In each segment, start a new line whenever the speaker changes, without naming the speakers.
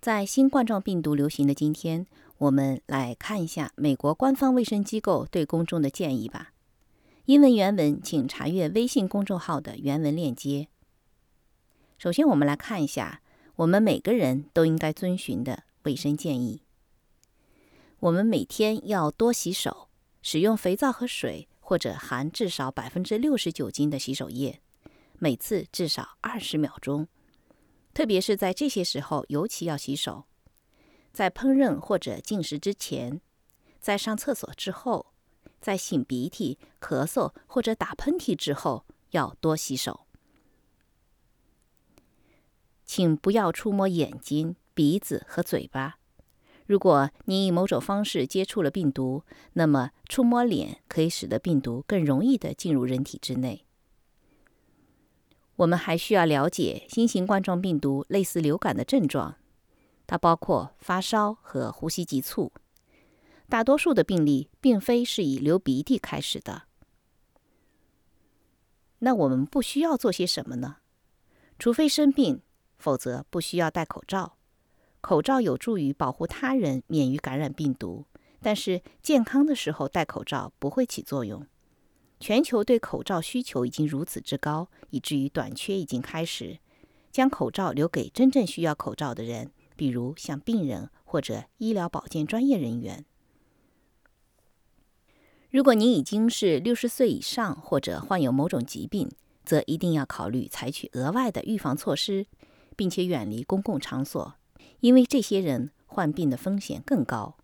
在新冠状病毒流行的今天，我们来看一下美国官方卫生机构对公众的建议吧。英文原文，请查阅微信公众号的原文链接。首先，我们来看一下我们每个人都应该遵循的卫生建议。我们每天要多洗手，使用肥皂和水，或者含至少百分之六十酒精的洗手液，每次至少二十秒钟。特别是在这些时候，尤其要洗手。在烹饪或者进食之前，在上厕所之后，在擤鼻涕、咳嗽或者打喷嚏之后，要多洗手。请不要触摸眼睛、鼻子和嘴巴。如果你以某种方式接触了病毒，那么触摸脸可以使得病毒更容易地进入人体之内。我们还需要了解新型冠状病毒类似流感的症状，它包括发烧和呼吸急促。大多数的病例并非是以流鼻涕开始的。那我们不需要做些什么呢？除非生病，否则不需要戴口罩。口罩有助于保护他人免于感染病毒，但是健康的时候戴口罩不会起作用。全球对口罩需求已经如此之高，以至于短缺已经开始。将口罩留给真正需要口罩的人，比如像病人或者医疗保健专业人员。如果您已经是六十岁以上或者患有某种疾病，则一定要考虑采取额外的预防措施，并且远离公共场所，因为这些人患病的风险更高。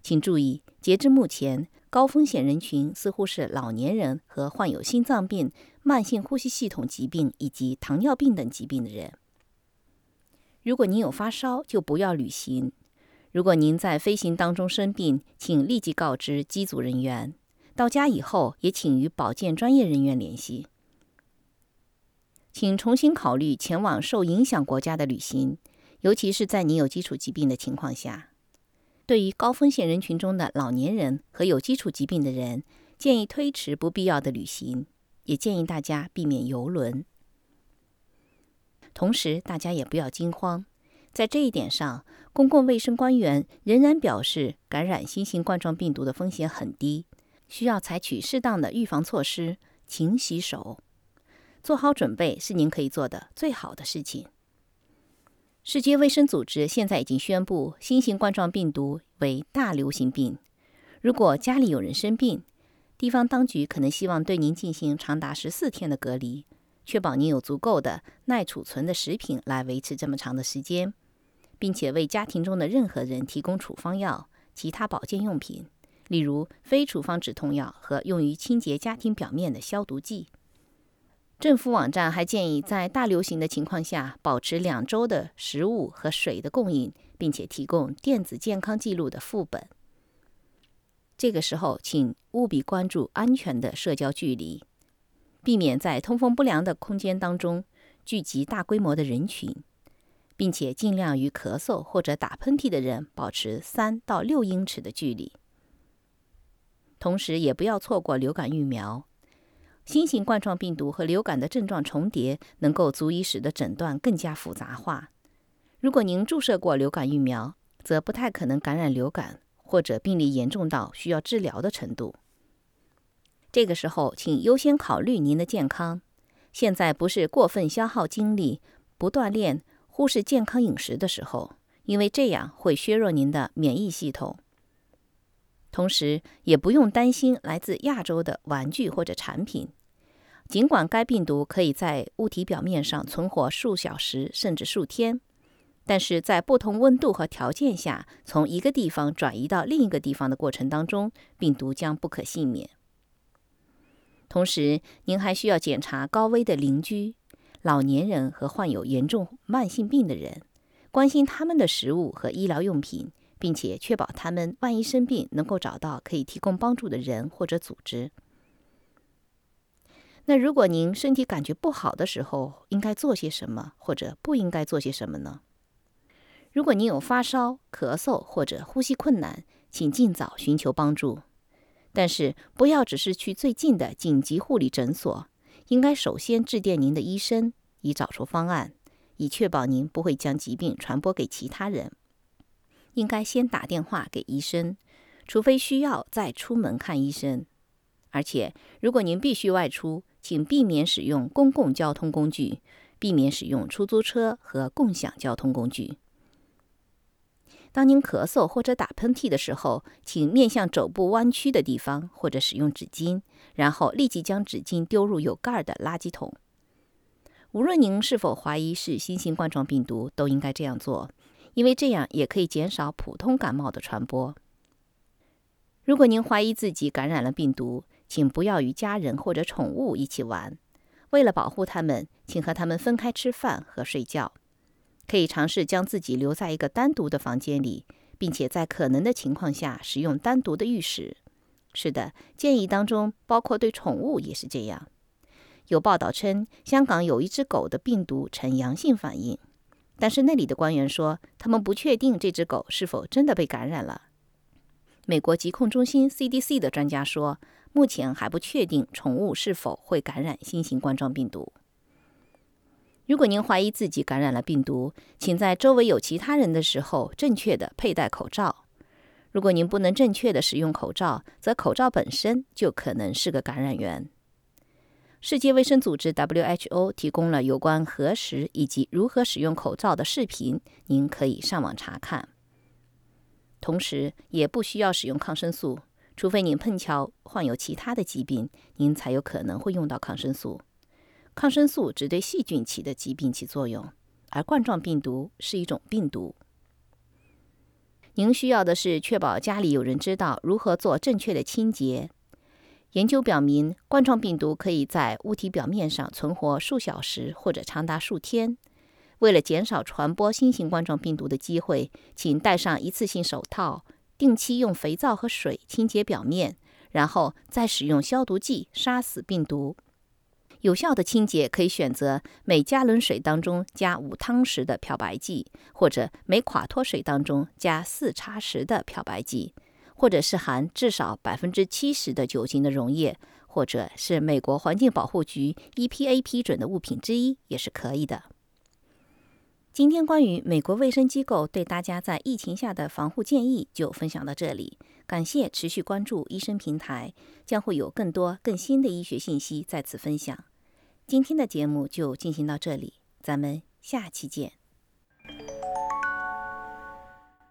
请注意，截至目前。高风险人群似乎是老年人和患有心脏病、慢性呼吸系统疾病以及糖尿病等疾病的人。如果您有发烧，就不要旅行。如果您在飞行当中生病，请立即告知机组人员。到家以后，也请与保健专业人员联系。请重新考虑前往受影响国家的旅行，尤其是在你有基础疾病的情况下。对于高风险人群中的老年人和有基础疾病的人，建议推迟不必要的旅行，也建议大家避免游轮。同时，大家也不要惊慌，在这一点上，公共卫生官员仍然表示感染新型冠状病毒的风险很低，需要采取适当的预防措施，勤洗手，做好准备是您可以做的最好的事情。世界卫生组织现在已经宣布新型冠状病毒为大流行病。如果家里有人生病，地方当局可能希望对您进行长达十四天的隔离，确保您有足够的耐储存的食品来维持这么长的时间，并且为家庭中的任何人提供处方药、其他保健用品，例如非处方止痛药和用于清洁家庭表面的消毒剂。政府网站还建议，在大流行的情况下，保持两周的食物和水的供应，并且提供电子健康记录的副本。这个时候，请务必关注安全的社交距离，避免在通风不良的空间当中聚集大规模的人群，并且尽量与咳嗽或者打喷嚏的人保持三到六英尺的距离。同时，也不要错过流感疫苗。新型冠状病毒和流感的症状重叠，能够足以使得诊断更加复杂化。如果您注射过流感疫苗，则不太可能感染流感，或者病例严重到需要治疗的程度。这个时候，请优先考虑您的健康。现在不是过分消耗精力、不锻炼、忽视健康饮食的时候，因为这样会削弱您的免疫系统。同时，也不用担心来自亚洲的玩具或者产品。尽管该病毒可以在物体表面上存活数小时甚至数天，但是在不同温度和条件下，从一个地方转移到另一个地方的过程当中，病毒将不可幸免。同时，您还需要检查高危的邻居、老年人和患有严重慢性病的人、关心他们的食物和医疗用品，并且确保他们万一生病能够找到可以提供帮助的人或者组织。那如果您身体感觉不好的时候，应该做些什么，或者不应该做些什么呢？如果您有发烧、咳嗽或者呼吸困难，请尽早寻求帮助。但是不要只是去最近的紧急护理诊所，应该首先致电您的医生，以找出方案，以确保您不会将疾病传播给其他人。应该先打电话给医生，除非需要再出门看医生。而且，如果您必须外出，请避免使用公共交通工具，避免使用出租车和共享交通工具。当您咳嗽或者打喷嚏的时候，请面向肘部弯曲的地方，或者使用纸巾，然后立即将纸巾丢入有盖儿的垃圾桶。无论您是否怀疑是新型冠状病毒，都应该这样做，因为这样也可以减少普通感冒的传播。如果您怀疑自己感染了病毒，请不要与家人或者宠物一起玩。为了保护他们，请和他们分开吃饭和睡觉。可以尝试将自己留在一个单独的房间里，并且在可能的情况下使用单独的浴室。是的，建议当中包括对宠物也是这样。有报道称，香港有一只狗的病毒呈阳性反应，但是那里的官员说，他们不确定这只狗是否真的被感染了。美国疾控中心 （CDC） 的专家说。目前还不确定宠物是否会感染新型冠状病毒。如果您怀疑自己感染了病毒，请在周围有其他人的时候正确的佩戴口罩。如果您不能正确的使用口罩，则口罩本身就可能是个感染源。世界卫生组织 （WHO） 提供了有关核实以及如何使用口罩的视频，您可以上网查看。同时，也不需要使用抗生素。除非您碰巧患有其他的疾病，您才有可能会用到抗生素。抗生素只对细菌起的疾病起作用，而冠状病毒是一种病毒。您需要的是确保家里有人知道如何做正确的清洁。研究表明，冠状病毒可以在物体表面上存活数小时或者长达数天。为了减少传播新型冠状病毒的机会，请戴上一次性手套。定期用肥皂和水清洁表面，然后再使用消毒剂杀死病毒。有效的清洁可以选择每加仑水当中加五汤匙的漂白剂，或者每垮脱水当中加四茶匙的漂白剂，或者是含至少百分之七十的酒精的溶液，或者是美国环境保护局 EPA 批准的物品之一也是可以的。今天关于美国卫生机构对大家在疫情下的防护建议就分享到这里。感谢持续关注医生平台，将会有更多更新的医学信息在此分享。今天的节目就进行到这里，咱们下期见。